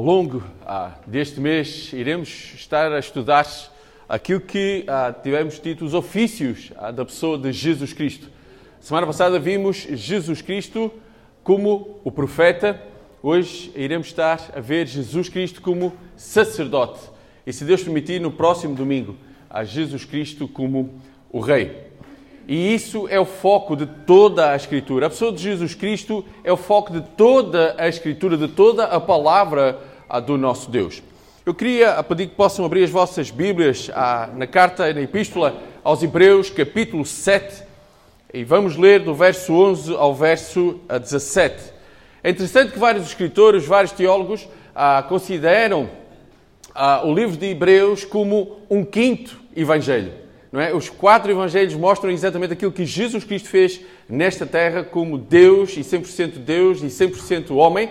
ao longo ah, deste mês, iremos estar a estudar aquilo que ah, tivemos dito, os ofícios ah, da pessoa de Jesus Cristo. Semana passada vimos Jesus Cristo como o profeta, hoje iremos estar a ver Jesus Cristo como sacerdote. E se Deus permitir, no próximo domingo, a Jesus Cristo como o Rei. E isso é o foco de toda a Escritura. A pessoa de Jesus Cristo é o foco de toda a Escritura, de toda a palavra do nosso Deus. Eu queria pedir que possam abrir as vossas Bíblias na carta, na Epístola aos Hebreus, capítulo 7, e vamos ler do verso 11 ao verso 17. É interessante que vários escritores, vários teólogos ah, consideram ah, o livro de Hebreus como um quinto evangelho. Não é? Os quatro evangelhos mostram exatamente aquilo que Jesus Cristo fez nesta terra como Deus e 100% Deus e 100% homem.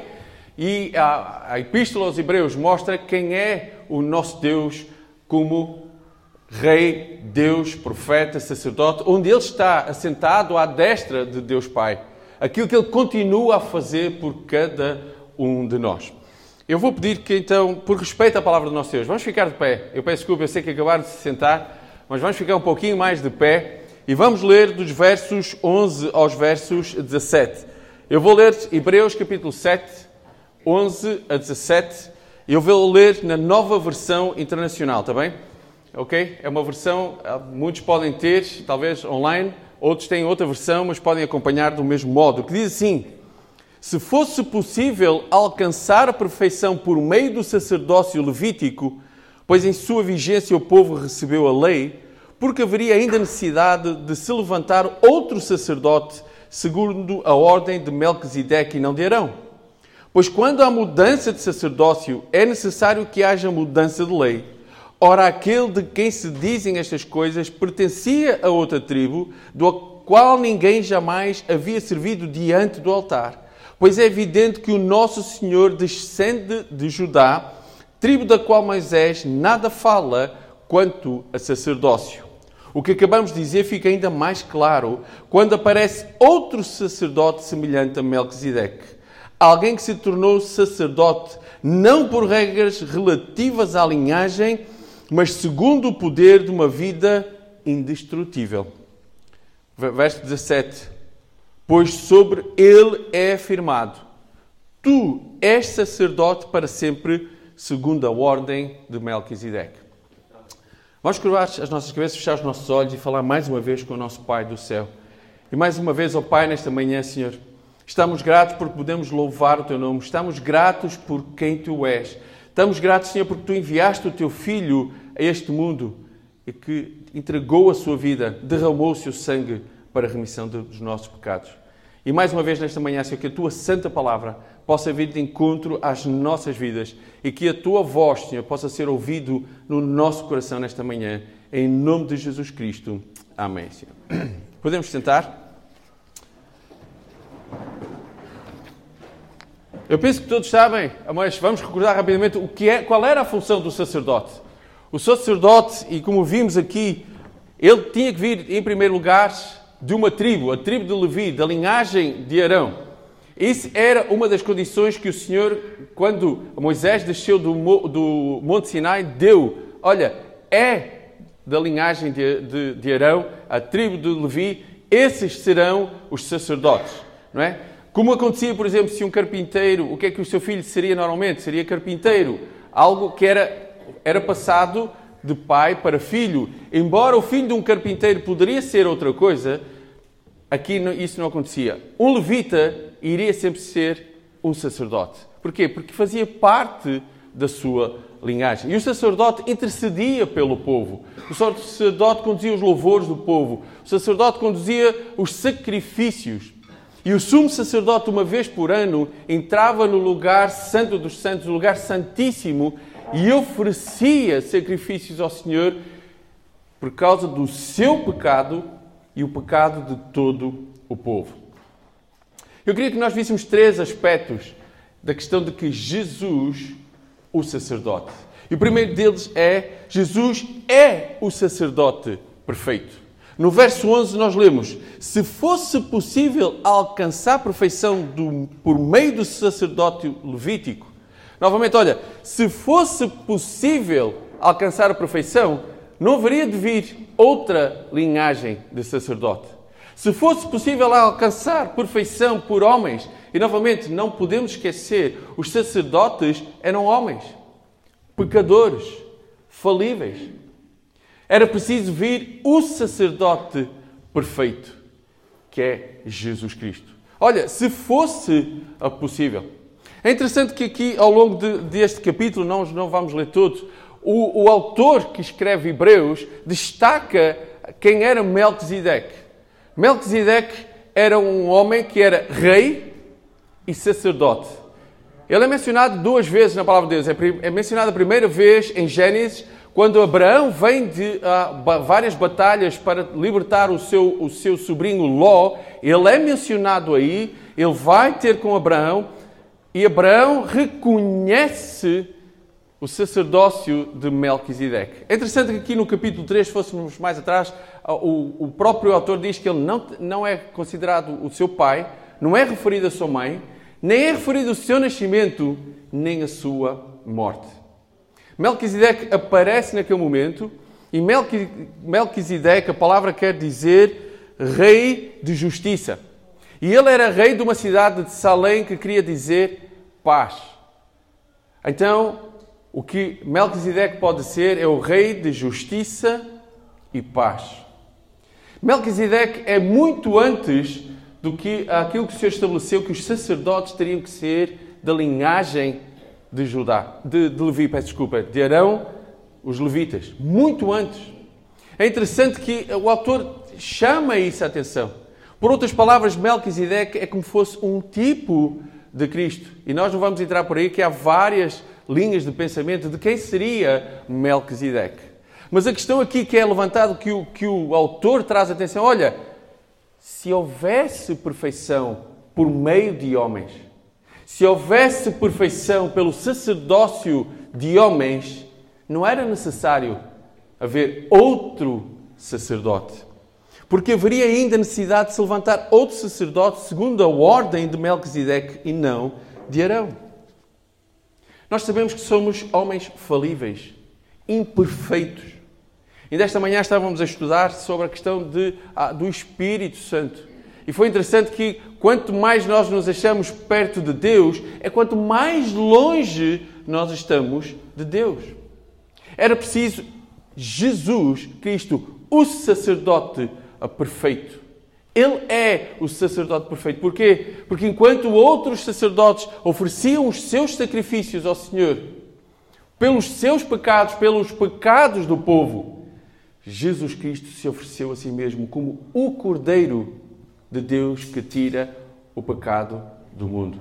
E a, a Epístola aos Hebreus mostra quem é o nosso Deus como Rei, Deus, profeta, sacerdote, onde Ele está assentado à destra de Deus Pai. Aquilo que Ele continua a fazer por cada um de nós. Eu vou pedir que, então, por respeito à palavra do nosso Deus, vamos ficar de pé. Eu peço desculpa, eu sei que acabaram de se sentar mas vamos ficar um pouquinho mais de pé e vamos ler dos versos 11 aos versos 17. Eu vou ler Hebreus capítulo 7, 11 a 17. Eu vou ler na nova versão internacional, está bem? Ok? É uma versão, ah, muitos podem ter, talvez online, outros têm outra versão, mas podem acompanhar do mesmo modo. Que diz assim: Se fosse possível alcançar a perfeição por meio do sacerdócio levítico, pois em sua vigência o povo recebeu a lei, porque haveria ainda necessidade de se levantar outro sacerdote, segundo a ordem de Melquisedeque e não de Arão. Pois quando há mudança de sacerdócio, é necessário que haja mudança de lei. Ora, aquele de quem se dizem estas coisas pertencia a outra tribo, do qual ninguém jamais havia servido diante do altar. Pois é evidente que o nosso Senhor descende de Judá, tribo da qual Moisés nada fala quanto a sacerdócio. O que acabamos de dizer fica ainda mais claro quando aparece outro sacerdote semelhante a Melquisedeque. Alguém que se tornou sacerdote não por regras relativas à linhagem, mas segundo o poder de uma vida indestrutível. Verso 17. Pois sobre ele é afirmado: Tu és sacerdote para sempre segundo a ordem de Melquisedeque. Vamos curvar as nossas cabeças, fechar os nossos olhos e falar mais uma vez com o nosso Pai do céu. E mais uma vez, ó Pai, nesta manhã, Senhor, estamos gratos porque podemos louvar o Teu nome, estamos gratos por quem Tu és. Estamos gratos, Senhor, porque Tu enviaste o Teu Filho a este mundo e que entregou a sua vida, derramou o seu sangue para a remissão dos nossos pecados. E mais uma vez nesta manhã, Senhor, que a Tua Santa Palavra possa vir de encontro às nossas vidas e que a tua voz, Senhor, possa ser ouvido no nosso coração nesta manhã, em nome de Jesus Cristo. Amém, Senhor. Podemos sentar? Eu penso que todos sabem, mas vamos recordar rapidamente o que é, qual era a função do sacerdote. O sacerdote, e como vimos aqui, ele tinha que vir em primeiro lugar de uma tribo, a tribo de Levi, da linhagem de Arão. Isso era uma das condições que o Senhor, quando Moisés desceu do, do Monte Sinai, deu. Olha, é da linhagem de, de, de Arão, a tribo de Levi, esses serão os sacerdotes, não é? Como acontecia, por exemplo, se um carpinteiro, o que é que o seu filho seria normalmente? Seria carpinteiro, algo que era, era passado de pai para filho. Embora o filho de um carpinteiro poderia ser outra coisa, aqui isso não acontecia. Um levita iria sempre ser um sacerdote. Porquê? Porque fazia parte da sua linhagem. E o sacerdote intercedia pelo povo. O sacerdote conduzia os louvores do povo. O sacerdote conduzia os sacrifícios. E o sumo sacerdote, uma vez por ano, entrava no lugar santo dos santos, no lugar santíssimo, e oferecia sacrifícios ao Senhor por causa do seu pecado e o pecado de todo o povo. Eu queria que nós víssemos três aspectos da questão de que Jesus, o sacerdote. E o primeiro deles é: Jesus é o sacerdote perfeito. No verso 11 nós lemos: Se fosse possível alcançar a perfeição do, por meio do sacerdote levítico, Novamente, olha, se fosse possível alcançar a perfeição, não haveria de vir outra linhagem de sacerdote. Se fosse possível alcançar perfeição por homens, e novamente não podemos esquecer, os sacerdotes eram homens, pecadores, falíveis. Era preciso vir o sacerdote perfeito, que é Jesus Cristo. Olha, se fosse possível. É interessante que aqui, ao longo de, deste capítulo, nós não vamos ler todos, o, o autor que escreve Hebreus destaca quem era Melquisedeque. Melquisedeque era um homem que era rei e sacerdote. Ele é mencionado duas vezes na palavra de Deus. É, é mencionado a primeira vez em Gênesis, quando Abraão vem de uh, várias batalhas para libertar o seu, o seu sobrinho Ló. Ele é mencionado aí, ele vai ter com Abraão e Abraão reconhece o sacerdócio de Melquisedeque. É interessante que aqui no capítulo 3, se fôssemos mais atrás, o, o próprio autor diz que ele não, não é considerado o seu pai, não é referido a sua mãe, nem é referido o seu nascimento, nem a sua morte. Melquisedeque aparece naquele momento e Melquisedeque, a palavra quer dizer rei de justiça. E ele era rei de uma cidade de Salém que queria dizer paz. Então, o que Melquisedeque pode ser é o rei de justiça e paz. Melquisedeque é muito antes do que aquilo que Senhor estabeleceu que os sacerdotes teriam que ser da linhagem de Judá, de, de Levi, peço desculpa, de Arão, os levitas, muito antes. É interessante que o autor chama isso a atenção. Por outras palavras, Melquisedeque é como fosse um tipo de Cristo. E nós não vamos entrar por aí, que há várias linhas de pensamento de quem seria Melquisedeque. Mas a questão aqui que é levantada, que o, que o autor traz atenção, olha, se houvesse perfeição por meio de homens, se houvesse perfeição pelo sacerdócio de homens, não era necessário haver outro sacerdote. Porque haveria ainda necessidade de se levantar outro sacerdote segundo a ordem de Melquisedeque e não de Arão. Nós sabemos que somos homens falíveis, imperfeitos. E desta manhã estávamos a estudar sobre a questão de, ah, do Espírito Santo. E foi interessante que quanto mais nós nos achamos perto de Deus, é quanto mais longe nós estamos de Deus. Era preciso Jesus Cristo, o sacerdote perfeito, ele é o sacerdote perfeito. Porquê? Porque enquanto outros sacerdotes ofereciam os seus sacrifícios ao Senhor pelos seus pecados, pelos pecados do povo, Jesus Cristo se ofereceu a si mesmo como o Cordeiro de Deus que tira o pecado do mundo.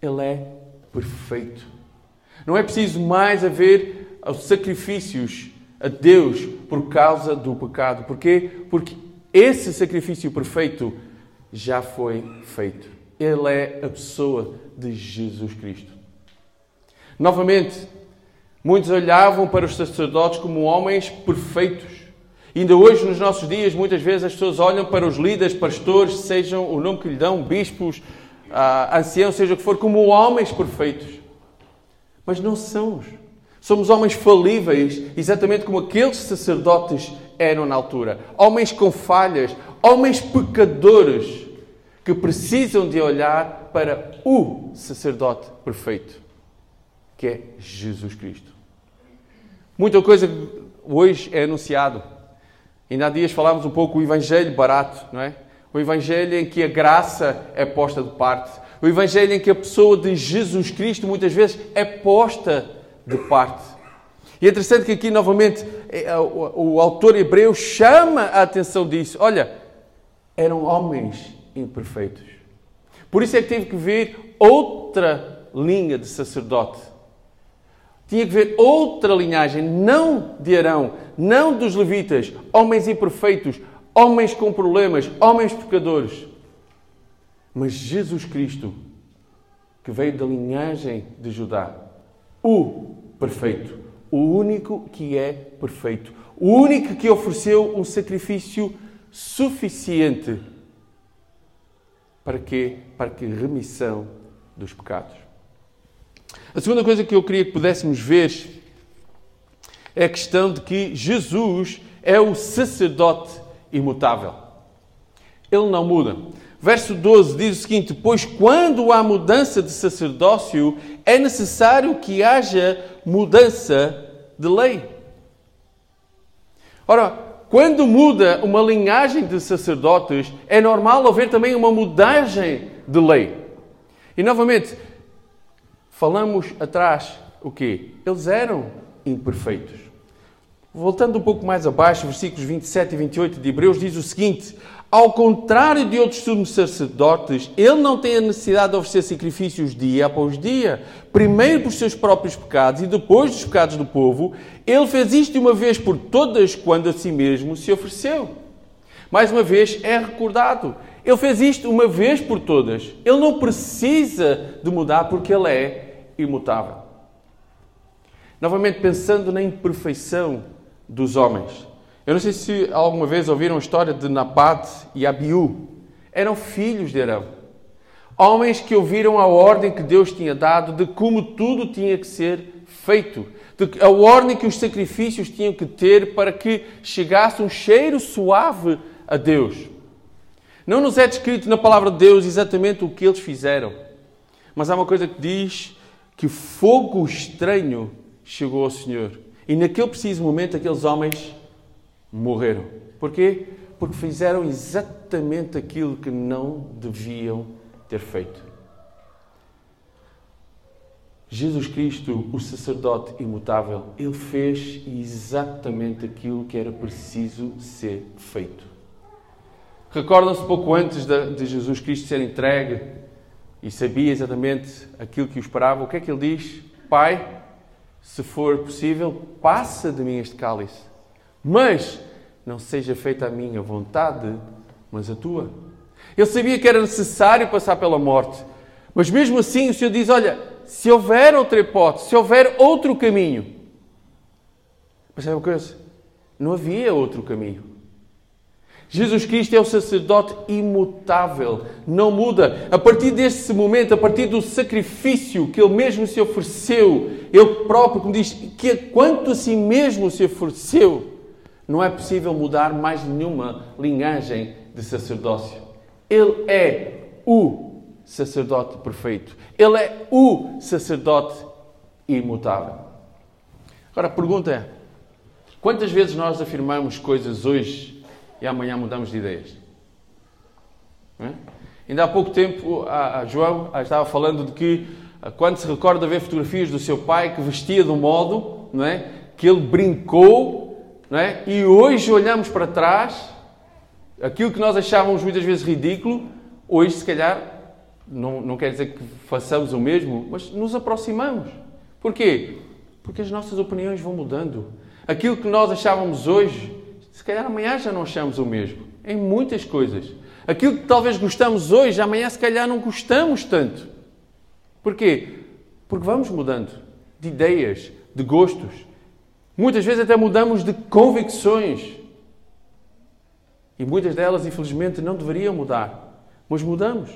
Ele é perfeito. Não é preciso mais haver sacrifícios a Deus por causa do pecado. Porquê? Porque esse sacrifício perfeito já foi feito. Ele é a pessoa de Jesus Cristo. Novamente, muitos olhavam para os sacerdotes como homens perfeitos. Ainda hoje, nos nossos dias, muitas vezes as pessoas olham para os líderes, pastores, sejam o nome que lhe dão, bispos, uh, anciãos, seja o que for, como homens perfeitos. Mas não somos. Somos homens falíveis, exatamente como aqueles sacerdotes eram na altura. Homens com falhas, homens pecadores que precisam de olhar para o sacerdote perfeito, que é Jesus Cristo. Muita coisa hoje é anunciado. Ainda há dias falámos um pouco o evangelho barato, não é? O evangelho em que a graça é posta de parte. O evangelho em que a pessoa de Jesus Cristo muitas vezes é posta de parte. E é interessante que aqui, novamente, é, é, o autor hebreu chama a atenção disso. Olha, eram homens imperfeitos. Por isso é que teve que vir outra linha de sacerdote. Tinha que ver outra linhagem, não de Arão, não dos levitas, homens imperfeitos, homens com problemas, homens pecadores. Mas Jesus Cristo, que veio da linhagem de Judá, o perfeito, o único que é perfeito, o único que ofereceu um sacrifício suficiente para que para que remissão dos pecados. A segunda coisa que eu queria que pudéssemos ver é a questão de que Jesus é o sacerdote imutável. Ele não muda. Verso 12 diz o seguinte: Pois quando há mudança de sacerdócio, é necessário que haja mudança de lei. Ora, quando muda uma linhagem de sacerdotes, é normal haver também uma mudagem de lei. E novamente, falamos atrás o quê? Eles eram imperfeitos. Voltando um pouco mais abaixo, versículos 27 e 28 de Hebreus diz o seguinte: ao contrário de outros sumos sacerdotes, ele não tem a necessidade de oferecer sacrifícios dia após dia, primeiro por seus próprios pecados e depois dos pecados do povo. Ele fez isto uma vez por todas, quando a si mesmo se ofereceu. Mais uma vez é recordado. Ele fez isto uma vez por todas. Ele não precisa de mudar porque ele é imutável. Novamente, pensando na imperfeição dos homens. Eu não sei se alguma vez ouviram a história de Nabat e Abiú. Eram filhos de Arão. Homens que ouviram a ordem que Deus tinha dado de como tudo tinha que ser feito. A ordem que os sacrifícios tinham que ter para que chegasse um cheiro suave a Deus. Não nos é descrito na palavra de Deus exatamente o que eles fizeram. Mas há uma coisa que diz que fogo estranho chegou ao Senhor. E naquele preciso momento aqueles homens morreram. Porquê? Porque fizeram exatamente aquilo que não deviam ter feito. Jesus Cristo, o sacerdote imutável, ele fez exatamente aquilo que era preciso ser feito. Recordam-se pouco antes de Jesus Cristo ser entregue e sabia exatamente aquilo que o esperava. O que é que ele diz? Pai, se for possível, passa de mim este cálice. Mas não seja feita a minha vontade, mas a tua. Ele sabia que era necessário passar pela morte, mas mesmo assim o Senhor diz: Olha, se houver outra hipótese, se houver outro caminho. Sabe uma coisa? Não havia outro caminho. Jesus Cristo é o sacerdote imutável, não muda. A partir desse momento, a partir do sacrifício que ele mesmo se ofereceu, ele próprio, como diz, que quanto a si mesmo se ofereceu, não é possível mudar mais nenhuma linhagem de sacerdócio. Ele é o sacerdote perfeito. Ele é o sacerdote imutável. Agora a pergunta é: quantas vezes nós afirmamos coisas hoje e amanhã mudamos de ideias? É? Ainda há pouco tempo, a, João estava falando de que, quando se recorda ver fotografias do seu pai que vestia um modo não é, que ele brincou não é? E hoje olhamos para trás, aquilo que nós achávamos muitas vezes ridículo, hoje se calhar não, não quer dizer que façamos o mesmo, mas nos aproximamos. Porquê? Porque as nossas opiniões vão mudando. Aquilo que nós achávamos hoje, se calhar amanhã já não achamos o mesmo. Em muitas coisas. Aquilo que talvez gostamos hoje, amanhã se calhar não gostamos tanto. Porquê? Porque vamos mudando de ideias, de gostos. Muitas vezes até mudamos de convicções. E muitas delas, infelizmente, não deveriam mudar. Mas mudamos.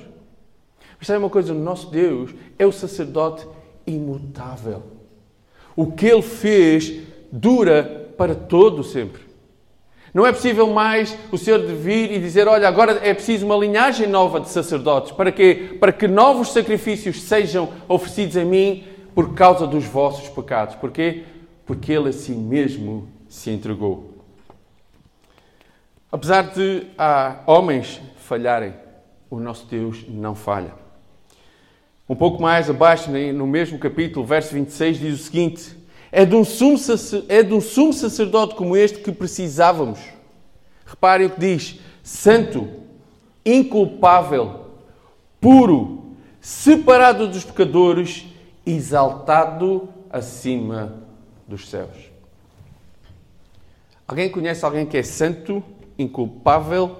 Mas sabe uma coisa? O nosso Deus é o sacerdote imutável. O que ele fez dura para todo sempre. Não é possível mais o Senhor vir e dizer: Olha, agora é preciso uma linhagem nova de sacerdotes. Para quê? Para que novos sacrifícios sejam oferecidos a mim por causa dos vossos pecados. Porquê? porque ele a si mesmo se entregou. Apesar de há homens falharem, o nosso Deus não falha. Um pouco mais abaixo, no mesmo capítulo, verso 26, diz o seguinte: É de um sumo, é de um sumo sacerdote como este que precisávamos. Reparem o que diz: santo, inculpável, puro, separado dos pecadores, exaltado acima dos céus. Alguém conhece alguém que é santo, inculpável,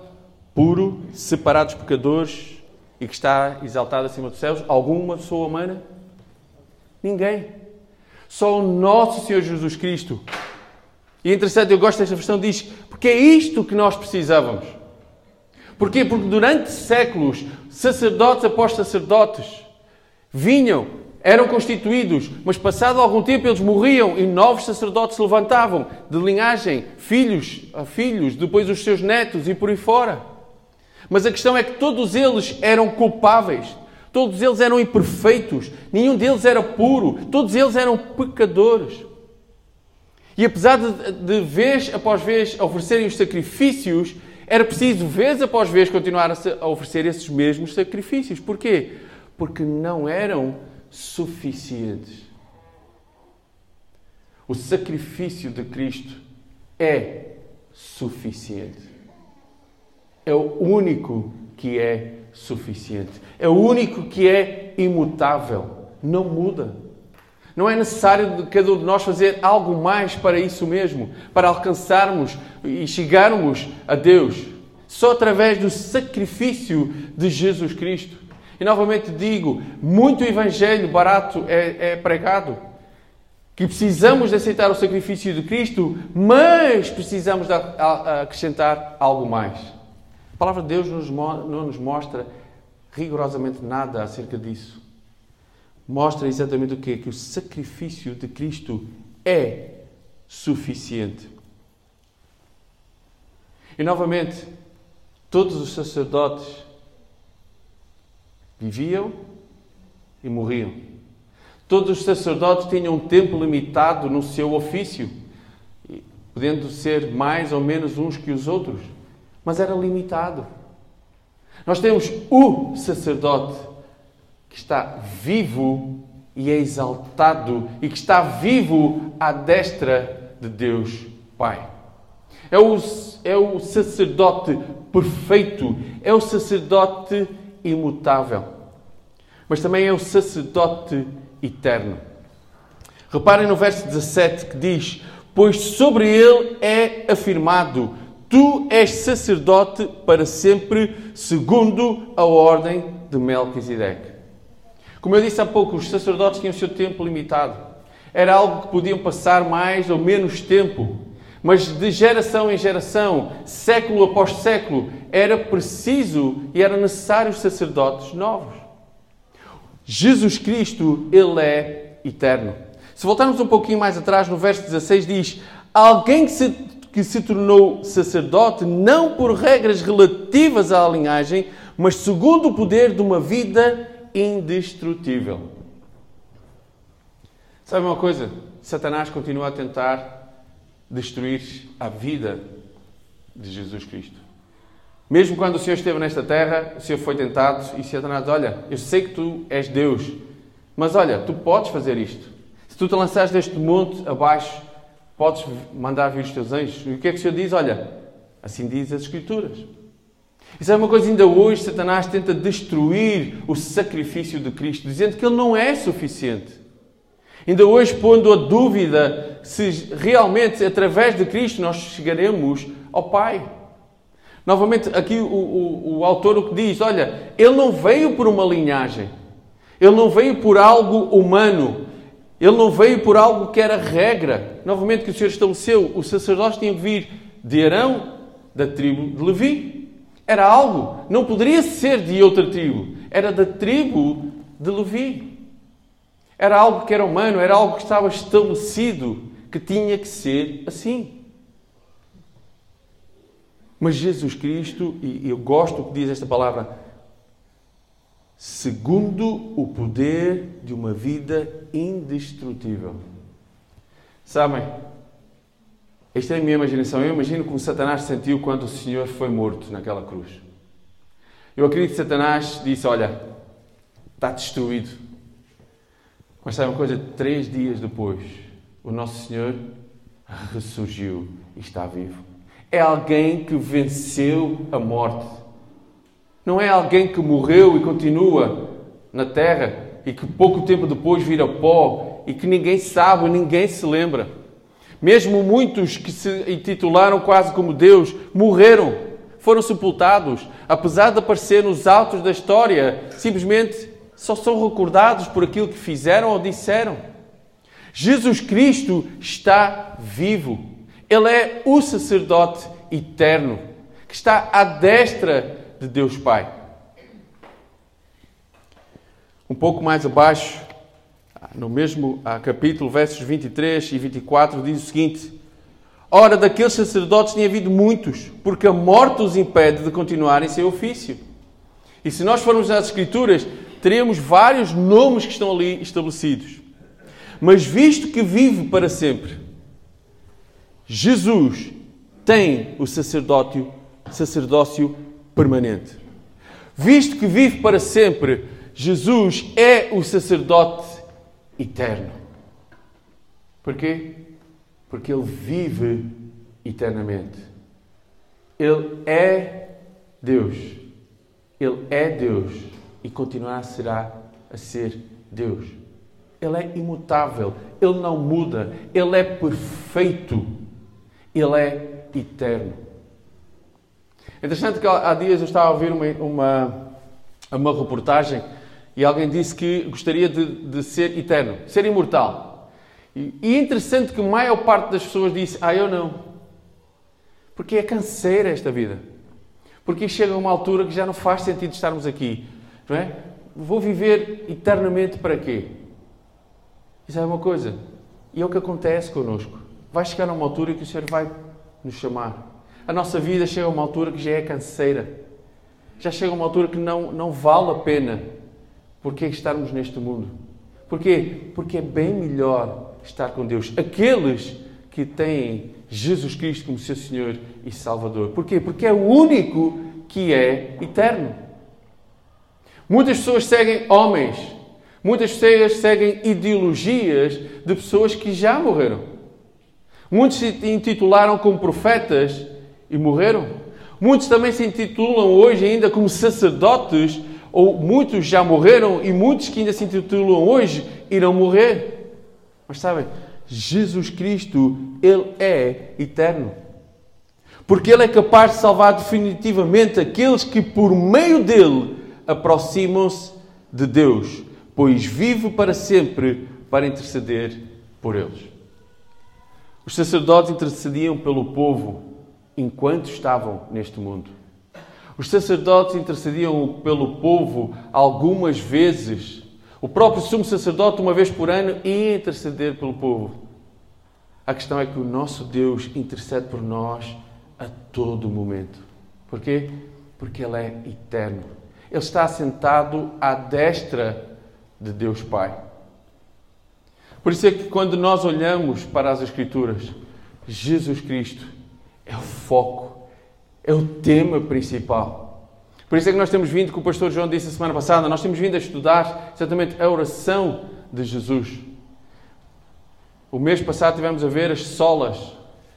puro, separado dos pecadores e que está exaltado acima dos céus? Alguma pessoa humana? Ninguém. Só o nosso Senhor Jesus Cristo. E interessante, eu gosto desta versão, diz, porque é isto que nós precisávamos. Porquê? Porque durante séculos, sacerdotes após sacerdotes vinham eram constituídos, mas passado algum tempo eles morriam e novos sacerdotes se levantavam, de linhagem, filhos a filhos, depois os seus netos e por aí fora. Mas a questão é que todos eles eram culpáveis, todos eles eram imperfeitos, nenhum deles era puro, todos eles eram pecadores. E apesar de, de vez após vez oferecerem os sacrifícios, era preciso vez após vez continuar a oferecer esses mesmos sacrifícios. Porquê? Porque não eram suficientes. O sacrifício de Cristo é suficiente. É o único que é suficiente. É o único que é imutável. Não muda. Não é necessário de cada um de nós fazer algo mais para isso mesmo, para alcançarmos e chegarmos a Deus. Só através do sacrifício de Jesus Cristo. E novamente digo: muito evangelho barato é, é pregado. Que precisamos de aceitar o sacrifício de Cristo, mas precisamos de acrescentar algo mais. A palavra de Deus não nos mostra rigorosamente nada acerca disso. Mostra exatamente o quê? Que o sacrifício de Cristo é suficiente. E novamente, todos os sacerdotes viviam e morriam. Todos os sacerdotes tinham um tempo limitado no seu ofício, podendo ser mais ou menos uns que os outros, mas era limitado. Nós temos o sacerdote que está vivo e é exaltado e que está vivo à destra de Deus Pai. É o, é o sacerdote perfeito, é o sacerdote imutável, mas também é o sacerdote eterno. Reparem no verso 17 que diz: Pois sobre ele é afirmado: Tu és sacerdote para sempre, segundo a ordem de Melquisedeque. Como eu disse há pouco, os sacerdotes tinham o seu tempo limitado. Era algo que podiam passar mais ou menos tempo. Mas de geração em geração, século após século, era preciso e era necessário sacerdotes novos. Jesus Cristo, Ele é eterno. Se voltarmos um pouquinho mais atrás, no verso 16 diz: Alguém que se, que se tornou sacerdote, não por regras relativas à linhagem, mas segundo o poder de uma vida indestrutível. Sabe uma coisa? Satanás continua a tentar destruir a vida de Jesus Cristo. Mesmo quando o Senhor esteve nesta terra, o Senhor foi tentado e Satanás, olha, eu sei que tu és Deus, mas olha, tu podes fazer isto. Se tu te lançares deste monte abaixo, podes mandar vir os teus anjos. E o que é que o Senhor diz? Olha, assim diz as Escrituras. Isso é uma coisa, ainda hoje, Satanás tenta destruir o sacrifício de Cristo, dizendo que ele não é suficiente. Ainda hoje, pondo a dúvida se realmente, através de Cristo, nós chegaremos ao Pai. Novamente, aqui o, o, o autor o que diz: olha, ele não veio por uma linhagem, ele não veio por algo humano, ele não veio por algo que era regra. Novamente, que o Senhor estabeleceu: os sacerdotes tinham que vir de Arão, da tribo de Levi. Era algo, não poderia ser de outra tribo, era da tribo de Levi. Era algo que era humano, era algo que estava estabelecido, que tinha que ser assim. Mas Jesus Cristo, e eu gosto que diz esta palavra, segundo o poder de uma vida indestrutível. Sabem, esta é a minha imaginação. Eu imagino como Satanás sentiu quando o Senhor foi morto naquela cruz. Eu acredito que Satanás disse: Olha, está destruído. Mas sabe uma coisa? Três dias depois, o nosso Senhor ressurgiu e está vivo. É alguém que venceu a morte. Não é alguém que morreu e continua na terra e que pouco tempo depois vira pó e que ninguém sabe, ninguém se lembra. Mesmo muitos que se intitularam quase como Deus morreram, foram sepultados, apesar de aparecer nos autos da história, simplesmente só são recordados por aquilo que fizeram ou disseram. Jesus Cristo está vivo. Ele é o sacerdote eterno que está à destra de Deus Pai. Um pouco mais abaixo, no mesmo ah, capítulo, versos 23 e 24, diz o seguinte: Ora, daqueles sacerdotes tinha havido muitos, porque a morte os impede de continuar em seu ofício. E se nós formos às Escrituras, teremos vários nomes que estão ali estabelecidos. Mas visto que vive para sempre, Jesus tem o sacerdócio, sacerdócio permanente. Visto que vive para sempre, Jesus é o sacerdote eterno. Porquê? Porque ele vive eternamente. Ele é Deus. Ele é Deus e continuará será a ser Deus. Ele é imutável, ele não muda, ele é perfeito, ele é eterno. É interessante que há dias eu estava a ouvir uma, uma, uma reportagem e alguém disse que gostaria de, de ser eterno, ser imortal. E, e interessante que a maior parte das pessoas disse: Ah, eu não. Porque é canseira esta vida. Porque chega uma altura que já não faz sentido estarmos aqui. Não é? Vou viver eternamente para quê? Isso é uma coisa. E é o que acontece connosco. Vai chegar uma altura que o Senhor vai nos chamar. A nossa vida chega a uma altura que já é canseira. Já chega a uma altura que não, não vale a pena. Porquê estarmos neste mundo? Porquê? Porque é bem melhor estar com Deus. Aqueles que têm Jesus Cristo como seu Senhor e Salvador. Porquê? Porque é o único que é eterno. Muitas pessoas seguem homens, muitas pessoas seguem ideologias de pessoas que já morreram. Muitos se intitularam como profetas e morreram. Muitos também se intitulam hoje ainda como sacerdotes, ou muitos já morreram e muitos que ainda se intitulam hoje irão morrer. Mas sabem, Jesus Cristo, Ele é eterno. Porque Ele é capaz de salvar definitivamente aqueles que, por meio dele, aproximam-se de Deus, pois vive para sempre para interceder por eles. Os sacerdotes intercediam pelo povo enquanto estavam neste mundo. Os sacerdotes intercediam pelo povo algumas vezes. O próprio sumo sacerdote, uma vez por ano, ia interceder pelo povo. A questão é que o nosso Deus intercede por nós a todo momento. Porquê? Porque Ele é eterno. Ele está assentado à destra de Deus Pai. Por isso é que quando nós olhamos para as Escrituras, Jesus Cristo é o foco, é o tema principal. Por isso é que nós temos vindo, como o pastor João disse a semana passada, nós temos vindo a estudar exatamente a oração de Jesus. O mês passado tivemos a ver as solas,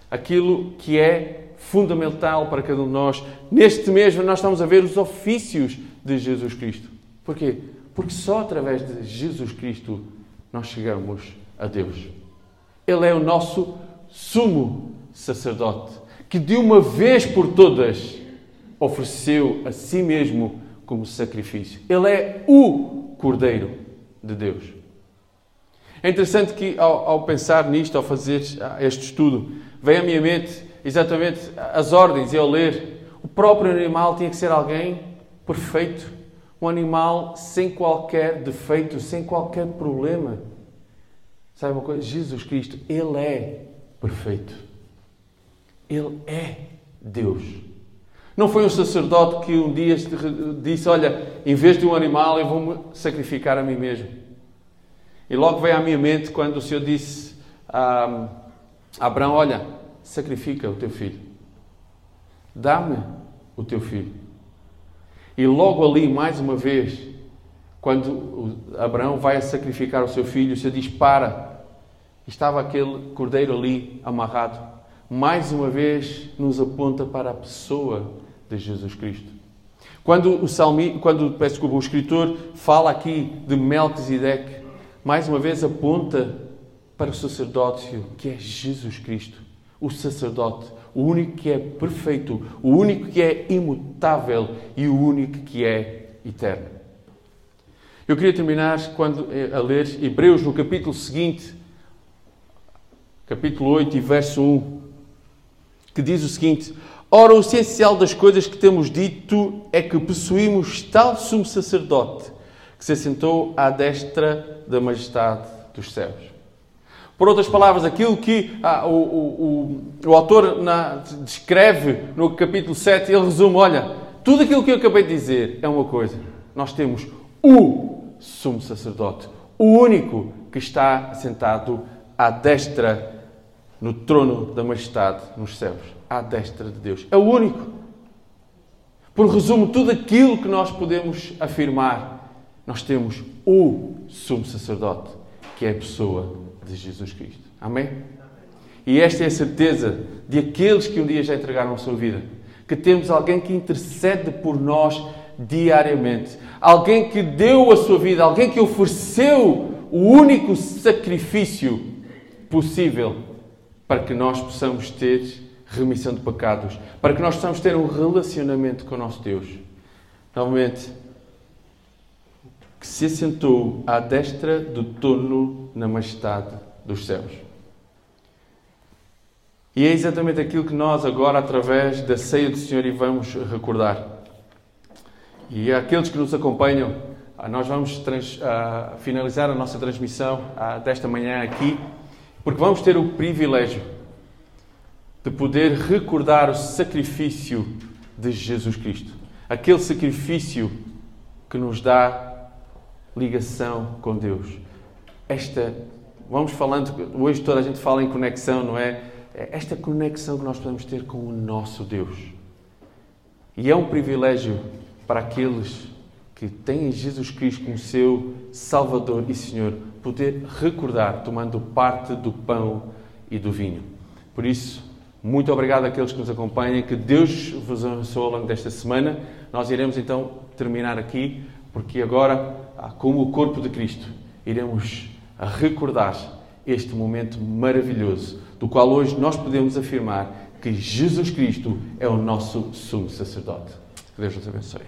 aquilo que é fundamental para cada um de nós. Neste mês nós estamos a ver os ofícios de Jesus Cristo. Porquê? Porque só através de Jesus Cristo nós chegamos a Deus. Ele é o nosso sumo sacerdote, que de uma vez por todas ofereceu a si mesmo como sacrifício. Ele é o Cordeiro de Deus. É interessante que, ao, ao pensar nisto, ao fazer este estudo, vem à minha mente exatamente as ordens e ao ler. O próprio animal tinha que ser alguém perfeito, um animal sem qualquer defeito, sem qualquer problema. Sabe uma coisa? Jesus Cristo, Ele é perfeito. Ele é Deus. Não foi um sacerdote que um dia disse: Olha, em vez de um animal, eu vou-me sacrificar a mim mesmo. E logo veio à minha mente quando o Senhor disse a Abraão: Olha, sacrifica o teu filho. Dá-me o teu filho. E logo ali, mais uma vez, quando Abraão vai a sacrificar o seu filho, o Senhor diz: Para. Estava aquele cordeiro ali amarrado mais uma vez nos aponta para a pessoa de Jesus Cristo. Quando o, salmi, quando, peço desculpa, o escritor fala aqui de Melquisedeque, mais uma vez aponta para o sacerdócio que é Jesus Cristo, o sacerdote, o único que é perfeito, o único que é imutável e o único que é eterno. Eu queria terminar quando, eh, a ler Hebreus no capítulo seguinte, capítulo 8 e verso 1 que diz o seguinte: Ora, o essencial das coisas que temos dito é que possuímos tal sumo sacerdote que se assentou à destra da majestade dos céus. Por outras palavras, aquilo que ah, o, o, o, o, autor na, descreve no capítulo 7, ele resume: olha, tudo aquilo que eu acabei de dizer é uma coisa. Nós temos o sumo sacerdote, o único que está sentado à destra no trono da majestade nos céus, à destra de Deus. É o único. Por resumo, tudo aquilo que nós podemos afirmar, nós temos o sumo sacerdote, que é a pessoa de Jesus Cristo. Amém? E esta é a certeza de aqueles que um dia já entregaram a sua vida, que temos alguém que intercede por nós diariamente, alguém que deu a sua vida, alguém que ofereceu o único sacrifício possível para que nós possamos ter remissão de pecados, para que nós possamos ter um relacionamento com o nosso Deus. Novamente, que se assentou à destra do trono na majestade dos céus. E é exatamente aquilo que nós agora, através da ceia do Senhor, vamos recordar. E aqueles que nos acompanham, ah, nós vamos trans, uh, finalizar a nossa transmissão uh, desta manhã aqui, porque vamos ter o privilégio de poder recordar o sacrifício de Jesus Cristo. Aquele sacrifício que nos dá ligação com Deus. Esta, vamos falando, hoje toda a gente fala em conexão, não é? esta conexão que nós podemos ter com o nosso Deus. E é um privilégio para aqueles que têm Jesus Cristo como seu Salvador e Senhor, poder recordar, tomando parte do pão e do vinho. Por isso, muito obrigado àqueles que nos acompanham. Que Deus vos abençoe ao longo desta semana. Nós iremos então terminar aqui, porque agora, ah, como o corpo de Cristo, iremos recordar este momento maravilhoso, do qual hoje nós podemos afirmar que Jesus Cristo é o nosso sumo sacerdote. Que Deus nos abençoe.